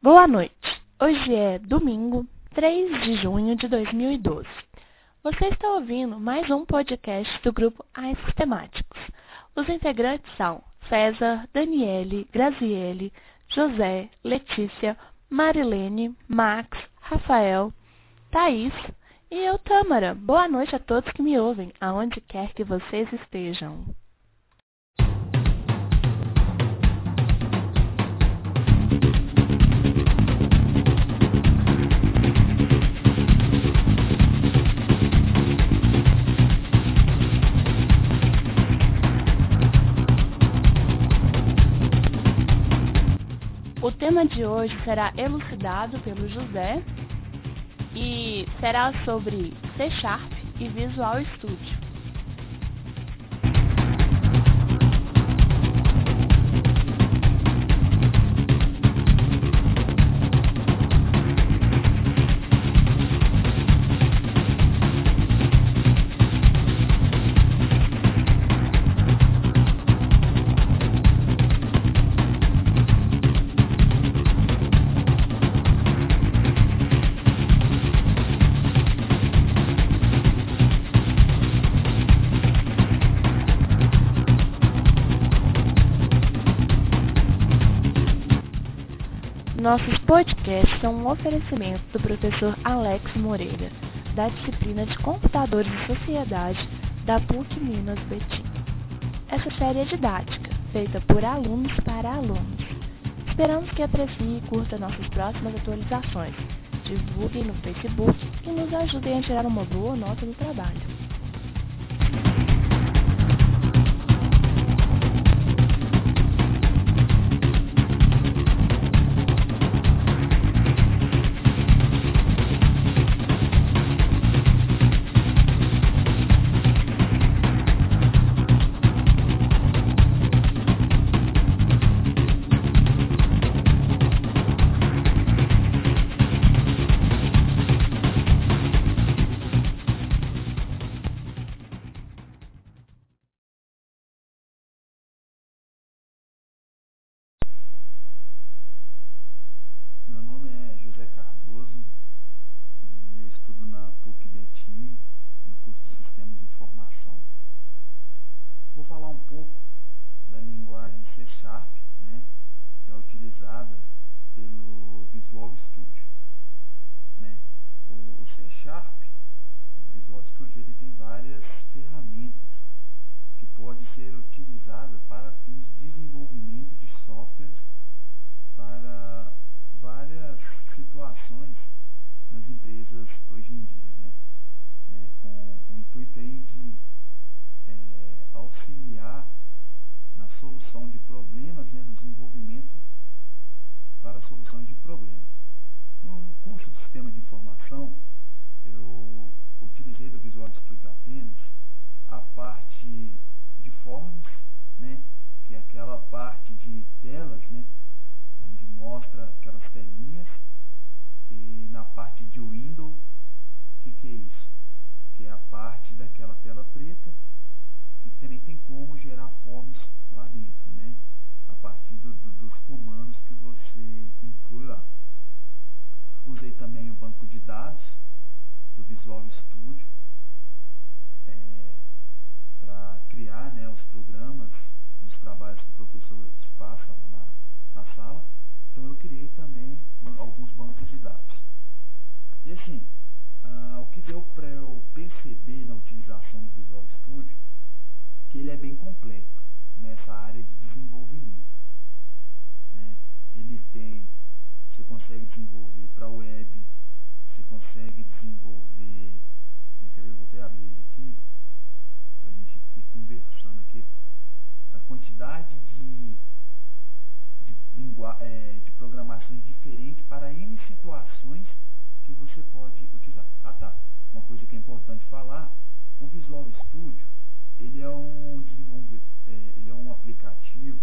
Boa noite. Hoje é domingo, 3 de junho de 2012. Você está ouvindo mais um podcast do grupo Ais Sistemáticos. Os integrantes são César, Daniele, Graziele, José, Letícia, Marilene, Max, Rafael, Thaís e eu, Tâmara. Boa noite a todos que me ouvem, aonde quer que vocês estejam. Tema de hoje será elucidado pelo José e será sobre C Sharp e Visual Studio. Nossos podcasts são um oferecimento do professor Alex Moreira, da disciplina de Computadores e Sociedade da PUC Minas Betim. Essa série é didática, feita por alunos para alunos. Esperamos que aprecie e curta nossas próximas atualizações. Divulguem no Facebook e nos ajudem a tirar uma boa nota do trabalho. Nas empresas hoje em dia, né? né? com o intuito aí de é, auxiliar na solução de problemas, né? no desenvolvimento para soluções de problemas. No, no curso de Sistema de Informação, eu utilizei do Visual Studio apenas a parte de formas, né? que é aquela parte de telas, né? onde mostra aquelas telinhas e na parte de window, o que, que é isso? Que é a parte daquela tela preta que também tem como gerar forms lá dentro, né? A partir do, do, dos comandos que você inclui lá. Usei também o banco de dados do Visual Studio é, para criar né, os programas dos trabalhos que o professor passa lá na, na sala. Então eu criei também alguns bancos de dados. E assim, ah, o que deu para eu perceber na utilização do Visual Studio, que ele é bem completo nessa área de desenvolvimento. Né? Ele tem, você consegue desenvolver para web, você consegue desenvolver, quer ver, vou até abrir ele aqui, para a gente ir conversando aqui, a quantidade de de, é, de programações diferentes para N situações que você pode utilizar. Ah tá, uma coisa que é importante falar, o Visual Studio ele é um, é, ele é um aplicativo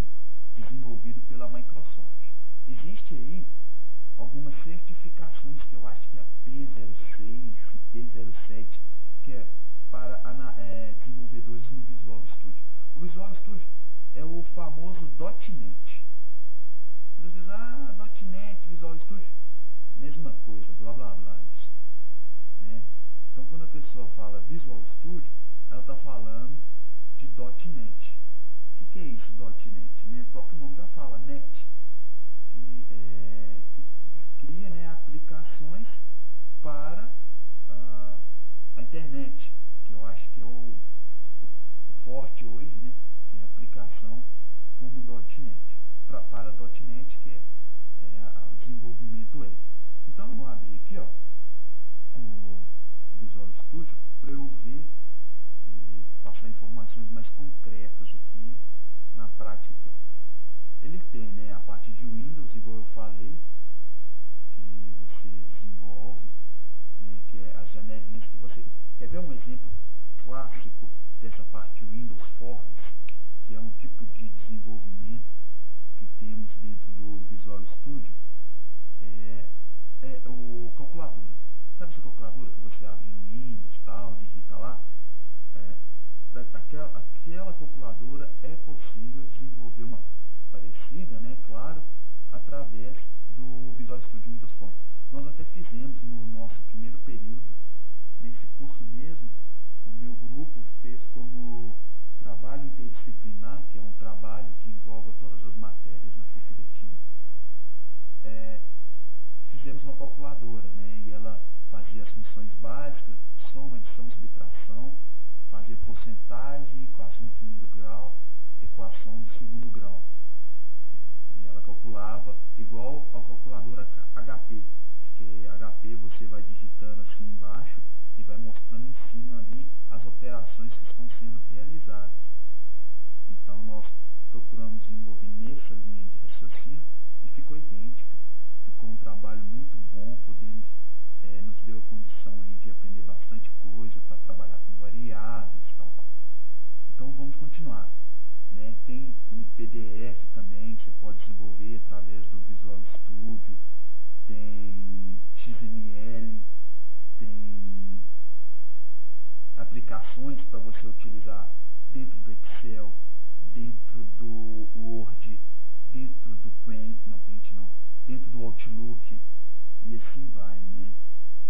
desenvolvido pela Microsoft. Existe aí algumas certificações que eu acho que é a P06 e P07, que é para é, desenvolvedores no Visual Studio. O Visual Studio é o famoso .NET. Às vezes, ah, .NET, Visual Visual Studio, mesma coisa, blá blá blá. Né? Então quando a pessoa fala Visual Studio, ela está falando de .NET. O que, que, é isso .NET? Né? O próprio nome já fala, NET, que, é, que cria né, aplicações para a, a internet, que eu acho que é o, o, forte hoje, né? que é a aplicação como .NET, pra, para .NET, que é, é o desenvolvimento web. Aqui ó, o, Visual Studio para eu ver e passar informações mais concretas aqui na prática. Aqui. Ele tem né, a parte de Windows, igual eu falei, que você desenvolve, né, que é as janelinhas que você... Quer ver um exemplo clássico dessa parte Windows Forms, que é um tipo de desenvolvimento que temos dentro do Visual Studio? É, é o calculadora. Sabe essa calculadora que você abre no Windows, tal, digita lá? É, daquela, aquela calculadora é possível desenvolver uma parecida, né, claro, através do Visual Studio Windows Phone. Nós até fizemos no nosso primeiro período, nesse curso mesmo, o meu grupo fez como trabalho interdisciplinar, que é um trabalho que envolve todas as matérias na PUC Betim, é, fizemos uma calculadora, né, e ela fazia as funções básicas, soma, adição, subtração, fazia porcentagem, equação de primeiro grau, equação de segundo grau. E ela calculava igual ao calculador HP, que HP você vai digitando assim embaixo e vai mostrando em cima ali as operações que estão sendo realizadas. Então nós procuramos desenvolver nessa linha de raciocínio e ficou idêntica. Ficou um trabalho muito bom, podemos, é, nos deu a condição aí de aprender bastante coisa para trabalhar com variáveis e tal, tal. Então vamos continuar. Né? Tem PDF também que você pode desenvolver através do Visual Studio, tem XML, tem aplicações para você utilizar dentro do Excel, dentro do Word, dentro do Paint, não, Paint não, dentro do Outlook e assim vai, né?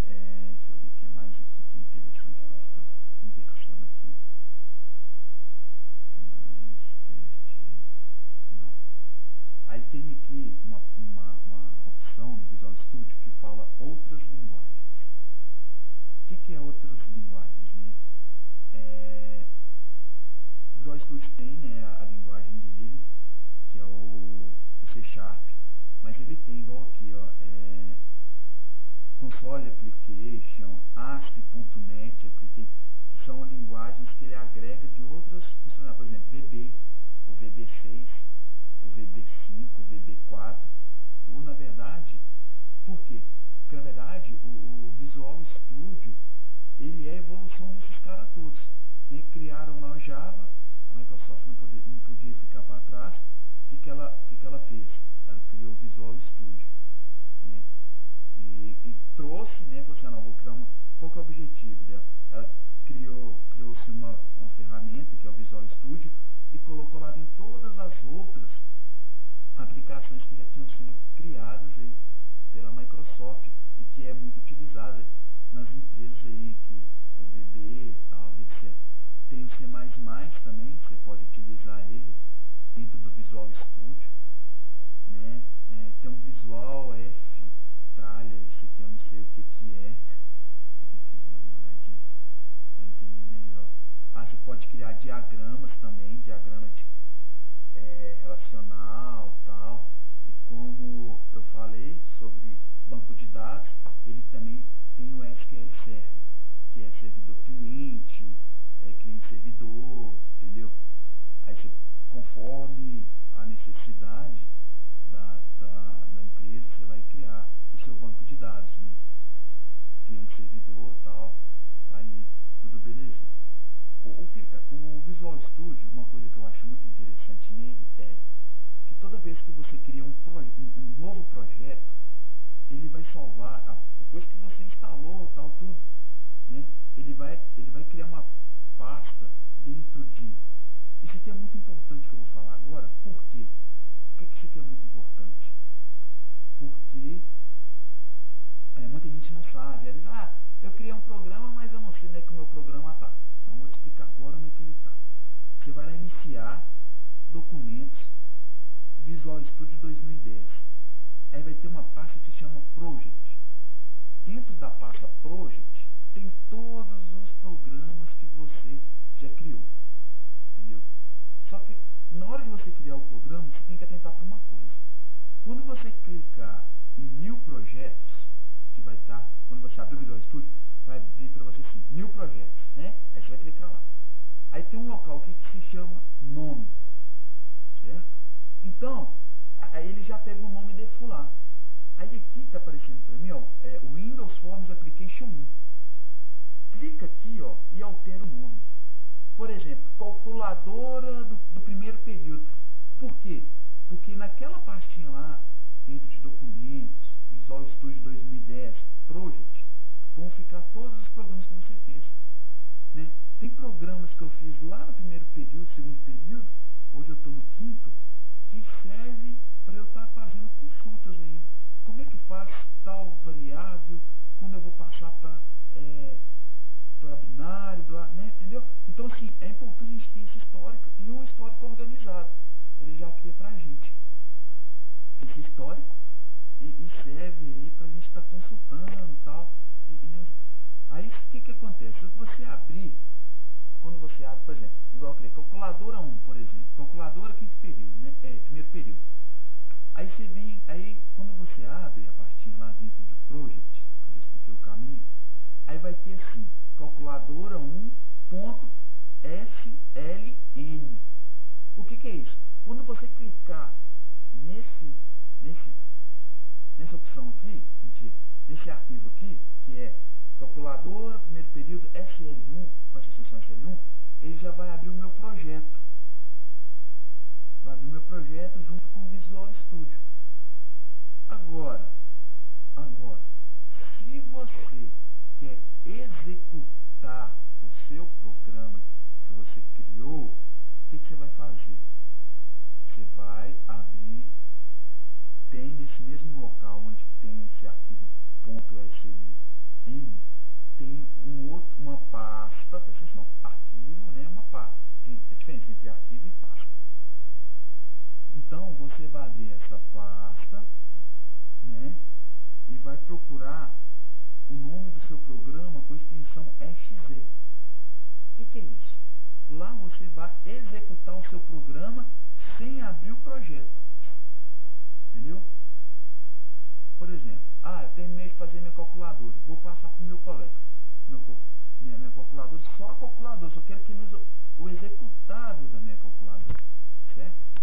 É, deixa eu ver o que é mais aqui que é interessante que a gente está conversando aqui. Mais teste. Não. Aí tem aqui uma, uma, opção no Visual Studio que fala outras linguagens. O que, que é outras linguagens? Né? É, o Visual Studio tem né, a, a, linguagem dele, que é o, o, C Sharp, mas ele tem igual aqui, ó, é, Console Application, ASP.NET Application, que são linguagens que ele agrega de outras funcionalidades, por exemplo, VB, o VB6, o VB5, o VB4, ou na verdade, por quê? Porque na verdade o, o Visual Studio ele é a evolução desses caras todos. Né? Criaram lá o Java, a Microsoft não, podia, não podia ficar para trás. O que, que, ela, que, que ela fez? Ela criou o Visual Studio. Né? E, e, trouxe, né, falou assim, ah, não, vou criar uma. Qual que é o objetivo dela? Ela criou, criou-se uma, uma ferramenta que é o Visual Studio e colocou lá em todas as outras aplicações que já tinham sido criadas aí pela Microsoft que é muito utilizada nas empresas aí, que é o VB e tal, etc. Tem o C++ também, que você pode utilizar ele dentro do Visual Studio. Né? É, tem um Visual F Tralha, esse aqui eu não sei o que, que é. Tem que dar uma olhadinha para entender melhor. Ah, você pode criar diagramas também, diagrama de, é, relacional tal. Como eu falei sobre banco de dados, ele também tem o SQL Server, que é servidor cliente, é cliente servidor, entendeu? Aí você, conforme a necessidade da, da, da empresa, você vai criar o seu banco de dados, né? Cliente servidor tal, tá aí, tudo beleza. O, o, o Visual Studio, uma coisa que eu acho muito interessante nele é que toda vez que você cria um, novo projeto, ele vai salvar, a, depois que você instalou tal tudo, né, ele, vai, ele vai criar uma pasta dentro de. Isso aqui é muito importante que eu vou falar agora, por quê? Por que, que isso aqui é muito importante? Porque não sabe. Às vezes, ah, eu criei um programa, mas eu não sei onde é que o meu programa está. Então, vou te explicar agora onde é que ele está. Você vai lá iniciar Visual Studio 2010. Aí vai ter uma pasta que se chama Project. Dentro da pasta Project tem todos os programas que você já criou. Entendeu? Só que na hora de você criar o programa, você tem que atentar para uma coisa. Quando você clicar em New Projetos, que vai estar, quando você abrir o Visual Studio, vai vir para você assim, New Projetos, né? Aí você vai clicar lá. Aí tem um local aqui que se chama Nome, certo? Então, aí ele já pega o nome de lá. Aí aqui está aparecendo para mim, ó, é, Windows Forms Application 1. Clica aqui, ó, e altera o nome. Por exemplo, calculadora do, do primeiro período. Por quê? Porque naquela pastinha lá, dentro de documentos, Visual Studio 2010, Project, vão ficar todos os programas que você fez. Né? Tem programas que eu fiz lá no primeiro período, segundo período, hoje eu estou no quinto, que serve para eu estar tá fazendo consultas aí. Como é que faz tal variável, quando eu vou passar para é, binário, blá, né, entendeu? Então, assim, é importante a gente ter esse histórico e um histórico organizado. Ele já cria para a gente esse histórico e, e serve aí para a gente estar tá consultando tal, e tal. Né? Aí, o que, que acontece? Se você abrir, quando você abre, por exemplo, igual eu calculadora 1, por exemplo, calculadora quinto período, né, é, primeiro período. Aí você vem, aí quando você abre a partinha lá dentro do project, que eu já expliquei o caminho, aí vai ter assim, calculadora 1.sln. O que, que é isso? Quando você clicar nesse, nesse, nessa opção aqui, mentira, nesse arquivo aqui, que é calculadora, primeiro período, SL1, com a extensão SL1, ele já vai abrir o meu projeto. Vai abrir o meu projeto junto com o Visual Studio. Agora, agora, se você quer executar o seu programa que você criou, o que, que você vai fazer? Você vai abrir, tem nesse mesmo local onde tem esse arquivo .sln, tem um outro, uma pasta, presta atenção, arquivo, né, uma pasta. Tem a diferença entre arquivo e pasta. Então, você vai pasta, né, e vai procurar o nome do seu programa com extensão exe. O que, que é isso? Lá você vai executar o seu programa sem abrir o projeto. Entendeu? Por exemplo, ah, eu terminei de fazer minha calculadora, vou passar para o meu colega. Meu, minha, minha calculadora, só a calculadora, só quero que ele use o executável da minha calculadora. Certo?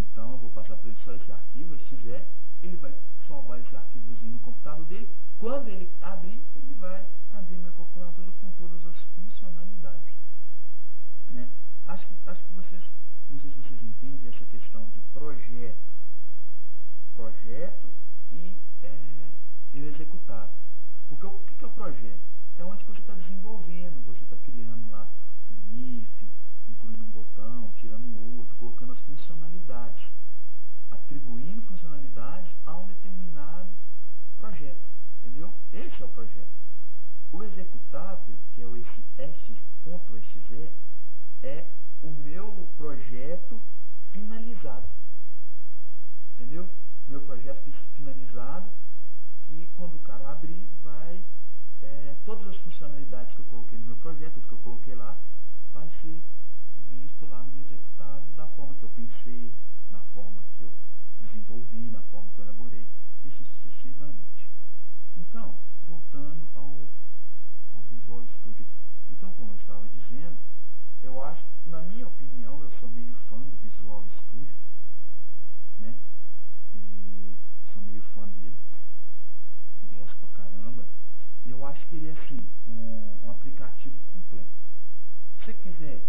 Então eu vou passar para ele só esse arquivo, exe, ele vai salvar esse arquivozinho no computador dele. Quando ele abrir, ele vai abrir minha calculadora com todas as funcionalidades. Né? Acho, que, acho que vocês, não sei se vocês entendem essa questão de projeto, projeto e, é, e o executado. Porque o que é o projeto? É onde você está desenvolvendo, você está criando lá um if, incluindo um botão, tirando um outro, colocando as funcionalidades, atribuindo funcionalidades a um determinado projeto. Entendeu? Esse é o projeto. O executável, que é o esse x.exe, é o meu projeto finalizado. Entendeu? Meu projeto finalizado, que quando o cara abrir, vai. É, todas as funcionalidades que eu coloquei no meu projeto, tudo que eu coloquei lá, vai ser visto lá no meu executável da forma que eu pensei, na forma que eu desenvolvi, na forma que eu elaborei, e sucessivamente. Então, voltando ao, ao Visual Studio. Então, como eu estava dizendo, eu acho, na minha opinião, eu sou meio fã do Visual Studio, né? E sou meio fã dele, gosto pra caramba. E eu acho que ele é assim, um, um aplicativo completo. Se você quiser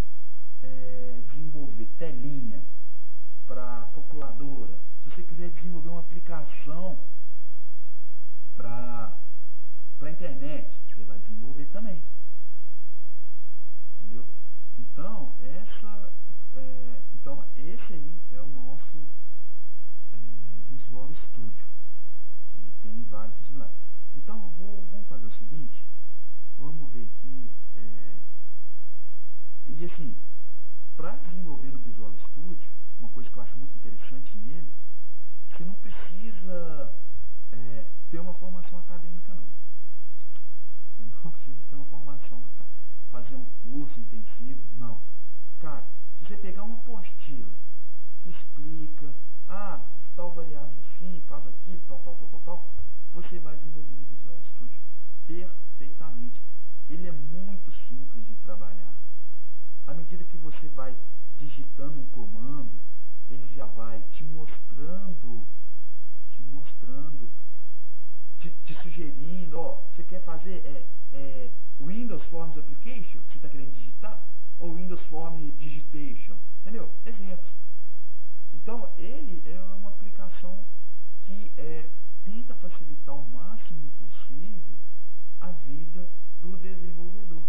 é, desenvolver telinha para calculadora, você quiser desenvolver uma aplicação para a internet, você vai desenvolver também. Entendeu? Então, essa, é, então esse aí é o nosso é, Visual Studio. E tem vários funcionários. Então, vou, vamos fazer o seguinte. Vamos ver aqui. É, e assim, para desenvolver no Visual Studio, uma coisa que eu acho muito interessante nele, você não precisa é, ter uma formação acadêmica não. Você não precisa ter uma formação, fazer um curso intensivo, não. Cara, se você pegar uma apostila que explica, ah, tal variável assim, faz aqui, tal, tal, tal, tal, tal, você vai desenvolver no Visual Studio perfeitamente. Ele é muito simples de trabalhar. À medida que você vai digitando um comando, ele já vai te mostrando, te mostrando, te, te sugerindo, ó, você quer fazer é, é, Windows Forms Application, que você está querendo digitar, ou Windows Form Digitation, entendeu? Exemplos. Então, ele é uma aplicação que é, tenta facilitar o máximo possível a vida do desenvolvedor.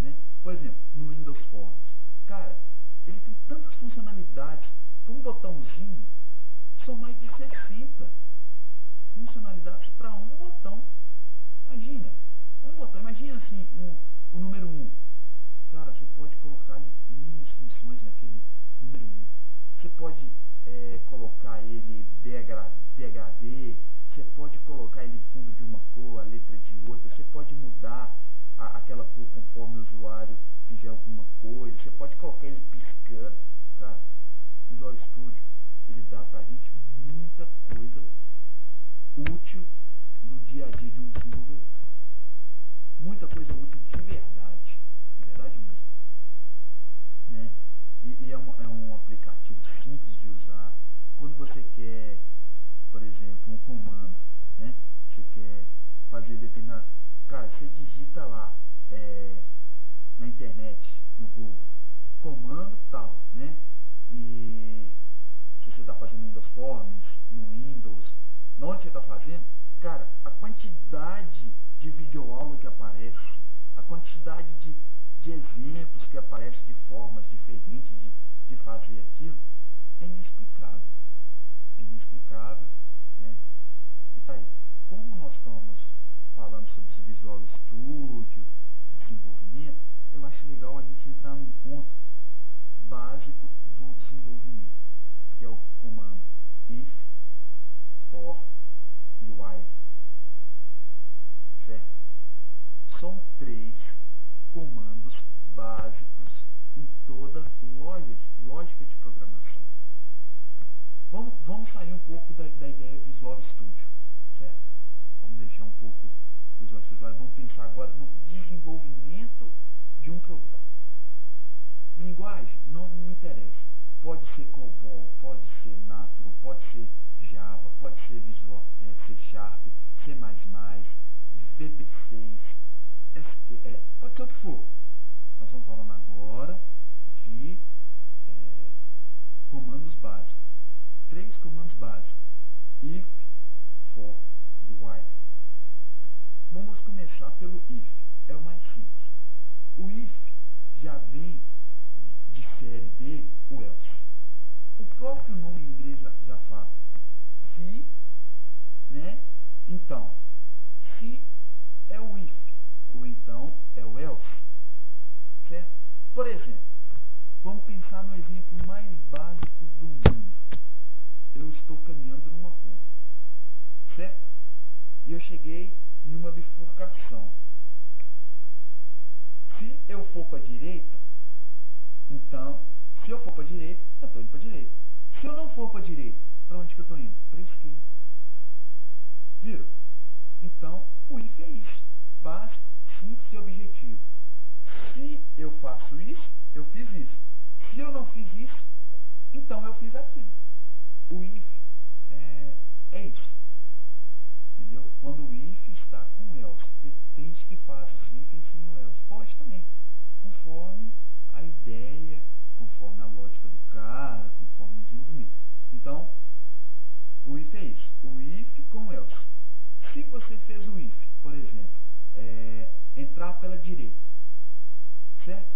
Né? Por exemplo, no Windows Forms. Cara, ele tem tantas funcionalidades. Para um botãozinho, são mais de 60 funcionalidades para um botão. Imagina, um botão. Imagina assim, um, o número 1. Um. Cara, você pode colocar N funções naquele número 1. Um. Você pode é, colocar ele degradê, você pode colocar ele fundo de uma cor, a letra de outra, você pode mudar a, aquela cor conforme o usuário fizer alguma coisa, você pode colocar ele piscando. Cara, Visual Studio, ele dá pra gente muita coisa útil no dia a dia de um desenvolvedor. Muita coisa útil de verdade, de verdade mesmo. Né? E, e é, um, é um aplicativo simples de usar. Quando você quer, por exemplo, um comando, né? Você quer fazer determinado. Cara, você digita lá é, na internet, no Google, comando tal, né? E se você está fazendo Windows Forms, no Windows, onde você está fazendo, cara, a quantidade de videoaula que aparece, a quantidade de, de exemplos que aparecem de formas diferentes de, de fazer aquilo, é inexplicável. É inexplicável, né? E tá aí. Como nós estamos falando sobre esse Visual Studio, desenvolvimento, eu acho legal a gente entrar num ponto básico do desenvolvimento, que é o comando if, for e while. Certo? São três comandos básicos em toda lógica de programação. Vamos, vamos sair um pouco da, da ideia Visual Studio, certo? Vamos deixar um pouco Visual Studio, mas vamos pensar agora no desenvolvimento de um programa. Linguagem não me interessa. Pode ser COBOL, pode ser Natron, pode ser Java, pode ser Visual, é, C Sharp, C++, VB6, SQ, é, pode ser o que for. Nós estamos falando agora de comandos básicos. Três comandos básicos. If, for e while. Vamos começar pelo if. É o mais simples. O if já vem de série dele, o else. O próprio nome em inglês já, já fala. Se, né? Então, se é o if, ou então é o else. Certo? Por exemplo, exemplo mais básico do mundo. Eu estou caminhando numa rua. Certo? E eu cheguei em uma bifurcação. Se eu for para a direita, então, se eu for para a direita, eu estou indo para a direita. Se eu não for para a direita, para onde que eu estou indo? Para a esquerda. Viram? Então, o if é isso. Básico, simples e objetivo. Se eu faço isso, eu fiz isso. Se eu não fiz isso, então eu fiz aquilo. O if é, é isso. Entendeu? Quando o if está com else. Tem que faz os ifs sem o else. Pode também. Conforme a ideia, conforme a lógica do cara, conforme o desenvolvimento. Então, o if é isso. O if com else. Se você fez o if, por exemplo, é, entrar pela direita, certo?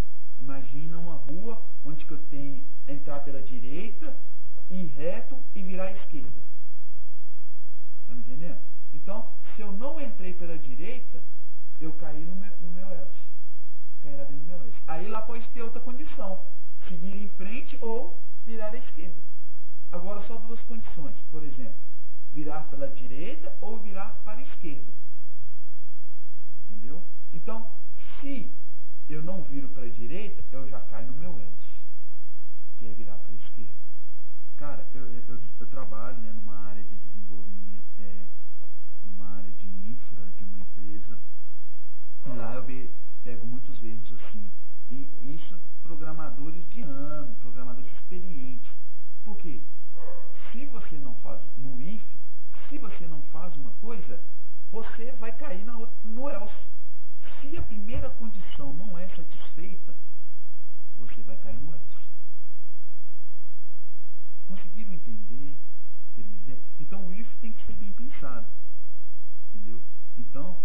Imagina uma rua onde que eu tenho entrar pela direita, ir reto e virar à esquerda. Tá me entendendo? Então, se eu não entrei pela direita, eu caí no meu, no meu else. Caí lá dentro do meu else. Aí lá pode ter outra condição. Seguir em frente ou virar à esquerda. Agora só duas condições. Por exemplo, virar pela direita ou virar para a esquerda. Entendeu? Então, eu não viro para a direita, eu já caio no meu else, que é virar para a esquerda. Cara, eu, eu, eu trabalho né, numa área de desenvolvimento, é, numa área de infra de uma empresa, e lá eu ve, pego muitos erros assim. E isso programadores de ano, programadores experientes. Por quê? Se você não faz no if, se você não faz uma coisa, você vai cair na outra, no else. Se a primeira condição não é satisfeita, você vai cair no else. Conseguiram entender? Ideia? Então o if tem que ser bem pensado. Entendeu? Então,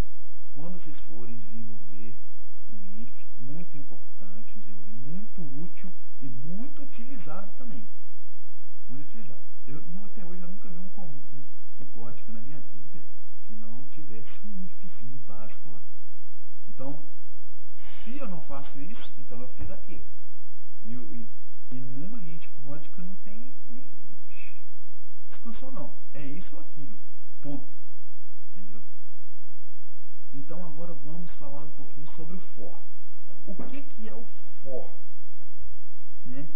quando vocês forem desenvolver um if, muito importante, um desenvolvimento muito útil e muito utilizado também. Muito utilizado. Eu, até hoje eu nunca vi um, um, um código na minha vida que não tivesse um ifzinho básico lá. Então, se eu não faço isso, então eu fiz aquilo. E, e, e numa rede código não tem discussão não. É isso ou aquilo. Ponto. Entendeu? Então agora vamos falar um pouquinho sobre o for. O que, que é o for? Né?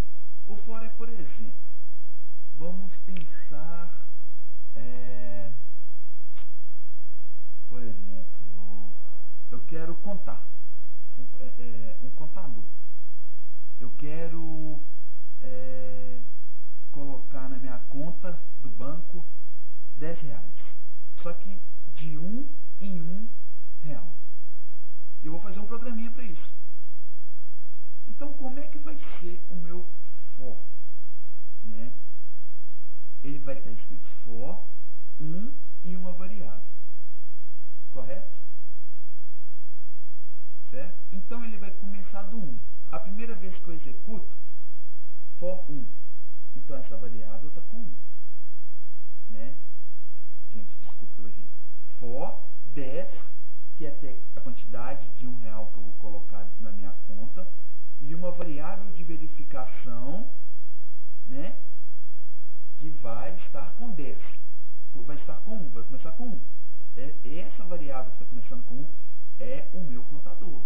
O for é, por exemplo, vamos pensar, é, por exemplo, eu quero contar, um, é, é, um contador. Eu quero é, colocar na minha conta do banco 10 reais. Só que de um em um real. E eu vou fazer um programinha para isso. Então, como é que vai ser o meu for? Né? Ele vai estar escrito for, 1 um e uma variável. Correto? Certo? Então, ele vai começar do 1. Um. A primeira vez que eu executo, for 1. Um. Então, essa variável está com 1. Um. Né? Gente, desculpa, eu errei. For 10, que é a quantidade de um real que eu vou colocar na minha conta e uma variável de verificação, né, que vai estar com 10. Vai estar com 1, vai começar com 1. É, essa variável que está começando com 1 é o meu contador.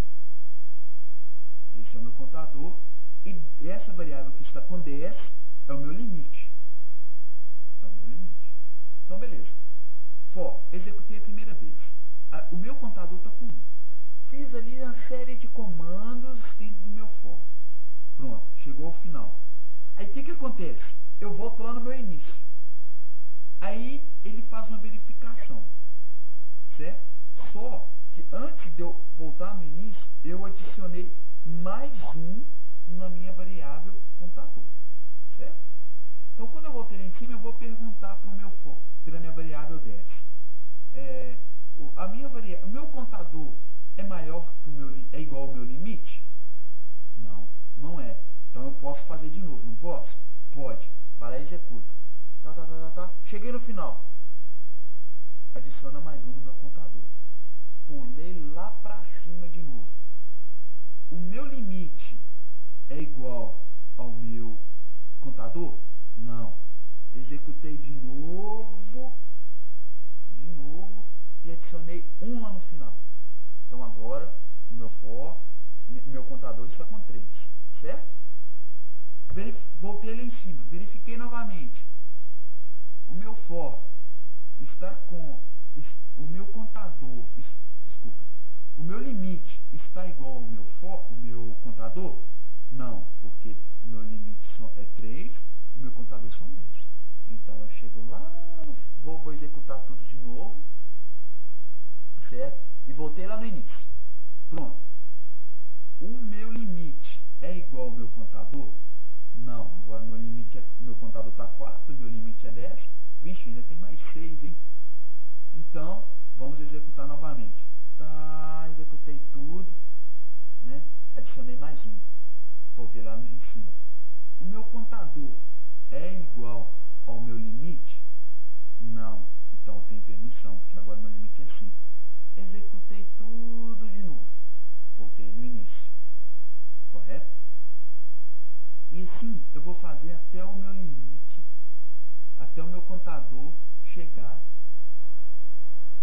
Esse é o meu contador. E essa variável que está com 10 é o meu limite. É o meu limite. Então, beleza. For, executei a primeira vez. o meu contador está com 1. Fiz ali uma série de comandos dentro do meu for. Pronto, chegou ao final. Aí o que, que acontece? Eu volto lá no meu início. Aí ele faz uma verificação. Certo? Só que antes de eu voltar no início, eu adicionei mais um na minha variável contador. Certo? Então quando eu voltei em cima, eu vou perguntar para o meu for, pela minha variável 10. É, a minha varia, o meu contador é maior que o meu é igual ao meu limite? Não, não é. Então eu posso fazer de novo, não posso? Pode. Vai lá e executa. Tá, tá, tá, tá, tá. Cheguei no final. Adiciona mais um no meu contador. Pulei lá para cima de novo. O meu limite é igual ao meu contador? Não. Executei de novo, de novo, e adicionei um lá no final. Então agora o meu for, meu contador está com 3, certo? Verif voltei lá em cima, verifiquei novamente. O meu for está com o meu contador, desculpa, o meu limite está igual ao meu for, o meu contador? Não, porque o meu limite é 3, o meu contador são 10. Então eu chego lá, vou, vou executar tudo de novo, certo? E voltei lá no início. Pronto. O meu limite é igual ao meu contador? Não. Agora meu limite é, meu contador está 4, meu limite é 10. Vixe, ainda tem mais 6, hein? Então, vamos executar novamente. Tá, executei tudo, né? Adicionei mais um. Voltei lá em cima. O meu contador é igual ao meu limite? Não. Então eu tenho permissão, porque agora meu limite é 5. Executei tudo de novo. Voltei no início. Correto? E assim eu vou fazer até o meu limite, até o meu contador chegar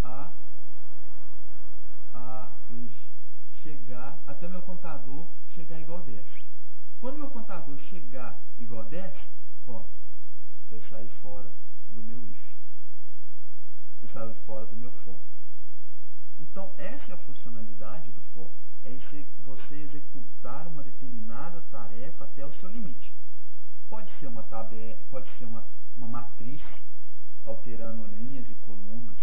a, a chegar, até meu contador chegar igual a 10. Quando meu contador chegar igual a 10, pronto, eu saí fora do meu if. Eu fora do meu for. Então, essa é a funcionalidade do for. É você executar uma determinada tarefa até o seu limite. Pode ser uma tabela, pode ser uma, uma matriz alterando linhas e colunas.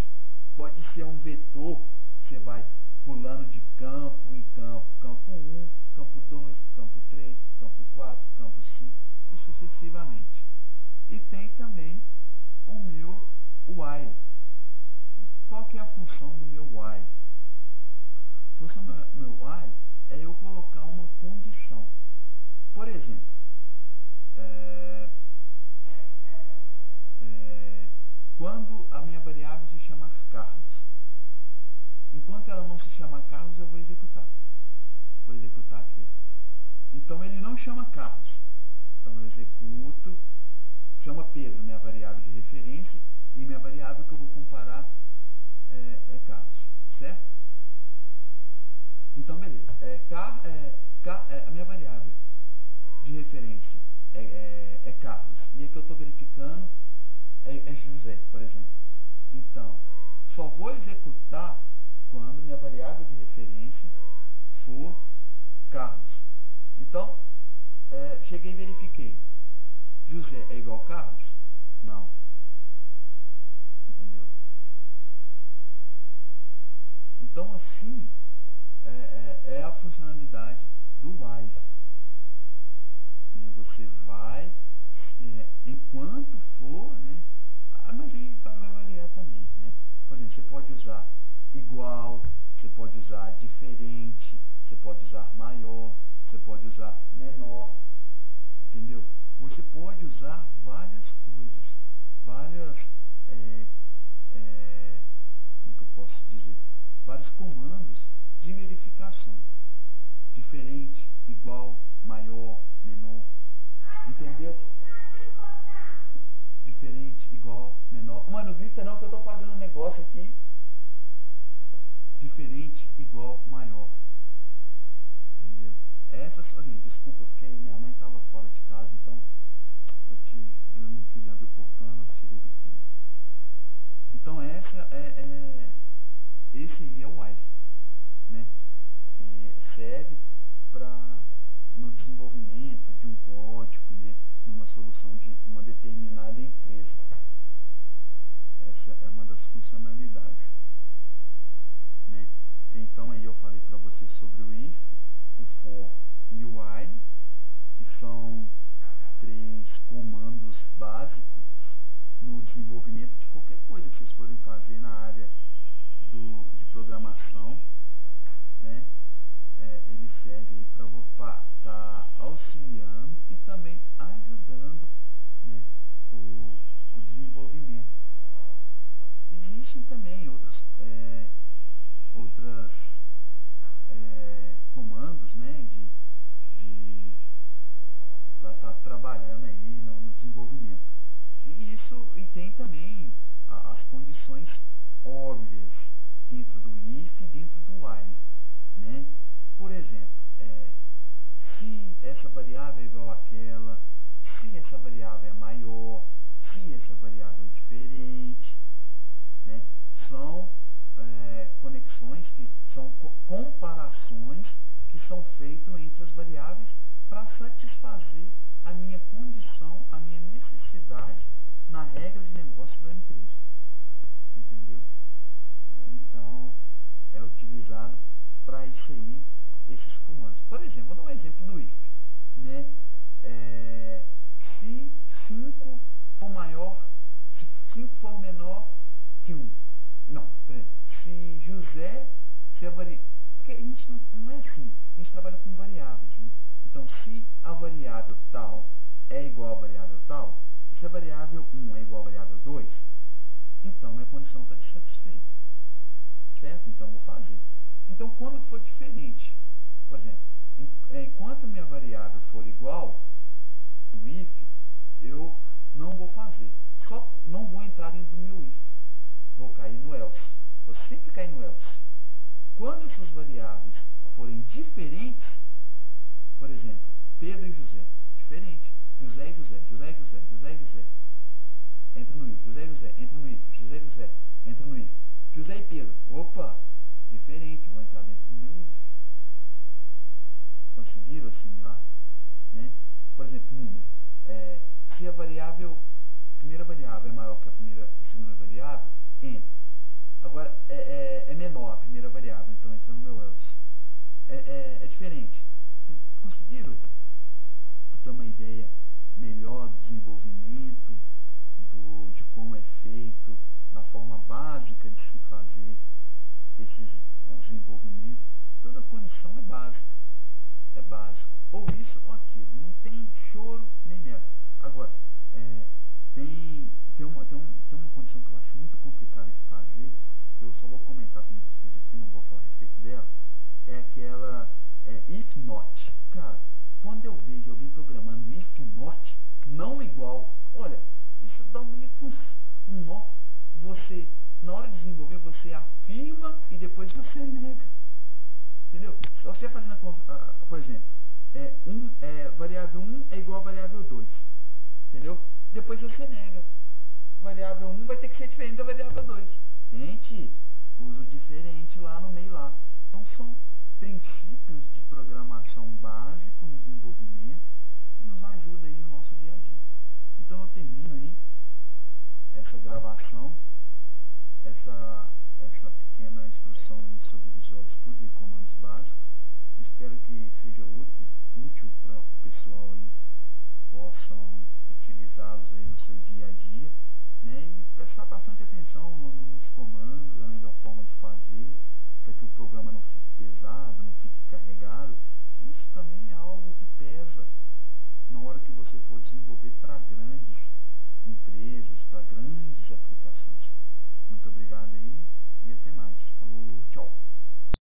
Pode ser um vetor, você vai pulando de campo em campo, campo 1, campo 2, campo 3, campo 4, campo 5 e sucessivamente. E tem também o meu while. Qual que é a função do meu while? A função do meu while é eu colocar uma condição. Por exemplo, é, é, quando a minha variável se chamar Carlos, enquanto ela não se chama Carlos, eu vou executar. Vou executar aquilo. Então ele não chama Carlos. Então eu executo, chama Pedro, minha variável de referência, e minha variável que eu vou comparar é, é. Certo? Então, beleza. É, car, é, car, é, a minha variável de referência é, é, é. E a que eu estou verificando é, é José, por exemplo. Então, só vou executar quando minha variável de referência for Carlos. Então, é, cheguei e verifiquei. José é igual Carlos? Não. Entendeu? Então, assim, é, é, é a funcionalidade do while. Você vai, é, enquanto for, né? Mas aí vai variar também, né? Por exemplo, você pode usar igual, você pode usar diferente, você pode usar maior, você pode usar menor, entendeu? Você pode usar várias coisas, várias, é, é, como que eu posso dizer, vários comandos de verificação. Diferente, igual, maior, menor, entendeu? Diferente, igual, menor. Mano, grita não que eu tô fazendo um negócio aqui. Diferente, igual, maior. Entendeu? Essa, gente, desculpa, porque minha mãe estava fora de casa, então eu, tive, eu não quis abrir o portão, ela chegou gritando. Então essa é, é esse aí é o while, né? É, serve para no desenvolvimento de um código, né? Numa solução de uma determinada empresa. Essa é uma das funcionalidades, né? Então aí eu falei para você sobre o if, o for e o while, que são três comandos básicos no desenvolvimento de qualquer coisa que vocês forem fazer na área do, de programação, né? É, ele serve para estar tá auxiliando e também ajudando né, o, o desenvolvimento. Existem também outras, é, outras é, comandos né, de, de para estar tá trabalhando aí no, no, desenvolvimento. E isso e tem também a, as condições óbvias dentro do if e dentro do while. Né? Por exemplo, é, se essa variável é igual àquela, se essa variável é maior, se essa variável é diferente, né? são é, conexões que são comparações que são feitas entre as variáveis para satisfazer a minha condição, a minha necessidade na regra de negócio da empresa. Entendeu? Então, é utilizado para isso aí, esses comandos. Por exemplo, vou dar um exemplo do if. Né? É, se 5 for maior, se 5 for menor que 1. Um. Não, exemplo, se José se a vari... Porque a gente não, não é assim, a gente trabalha com variáveis. Né? Então, se a variável tal é igual à variável tal, se a variável 1 é igual à variável 2, Então minha condição está satisfeita. Certo? Então eu vou fazer. Então quando for diferente, por exemplo, enquanto minha variável for igual, no if, eu não vou fazer. Só não vou entrar dentro do meu if. Vou cair no else. Vou sempre cair no else. Quando essas variáveis forem diferentes, por exemplo, Pedro e José, diferente. José e José, José e José, José e José. Entra no if. José e José, entra no if. José e José, entra no if. José e Pedro, opa, diferente, vou entrar dentro do meu if. Conseguiram assimilar? Né? Por exemplo, número. É, se a variável, primeira variável é maior que a primeira a segunda variável, entra. Agora, é, é, é menor a primeira variável, então entra no meu else. É, é, é diferente. Conseguiram ter uma ideia melhor do desenvolvimento, do, de como é feito, da forma básica de se fazer esse desenvolvimento. Toda condição é básica. É básico. Ou isso ou aquilo. Não tem choro nem mel. Agora, é, tem, tem, uma, tem, um, tem uma condição que eu acho muito complicada de fazer, que eu só vou comentar com vocês aqui, não vou falar a respeito dela, é aquela é, if not. Cara, quando eu vejo alguém programando if not, não igual, olha, isso dá meio que um, um nó. Você, na hora de desenvolver, você afirma e depois você nega. Entendeu? Se você fazendo, a, por exemplo, é, um, é, variável 1 é igual a variável 2. Entendeu? Depois você nega. Variável 1 vai ter que ser diferente da variável 2. Gente, uso diferente lá no meio lá. Então são princípios de programação básico no desenvolvimento que nos ajuda aí no nosso dia a dia. Então eu termino aí essa gravação, essa, essa pequena instrução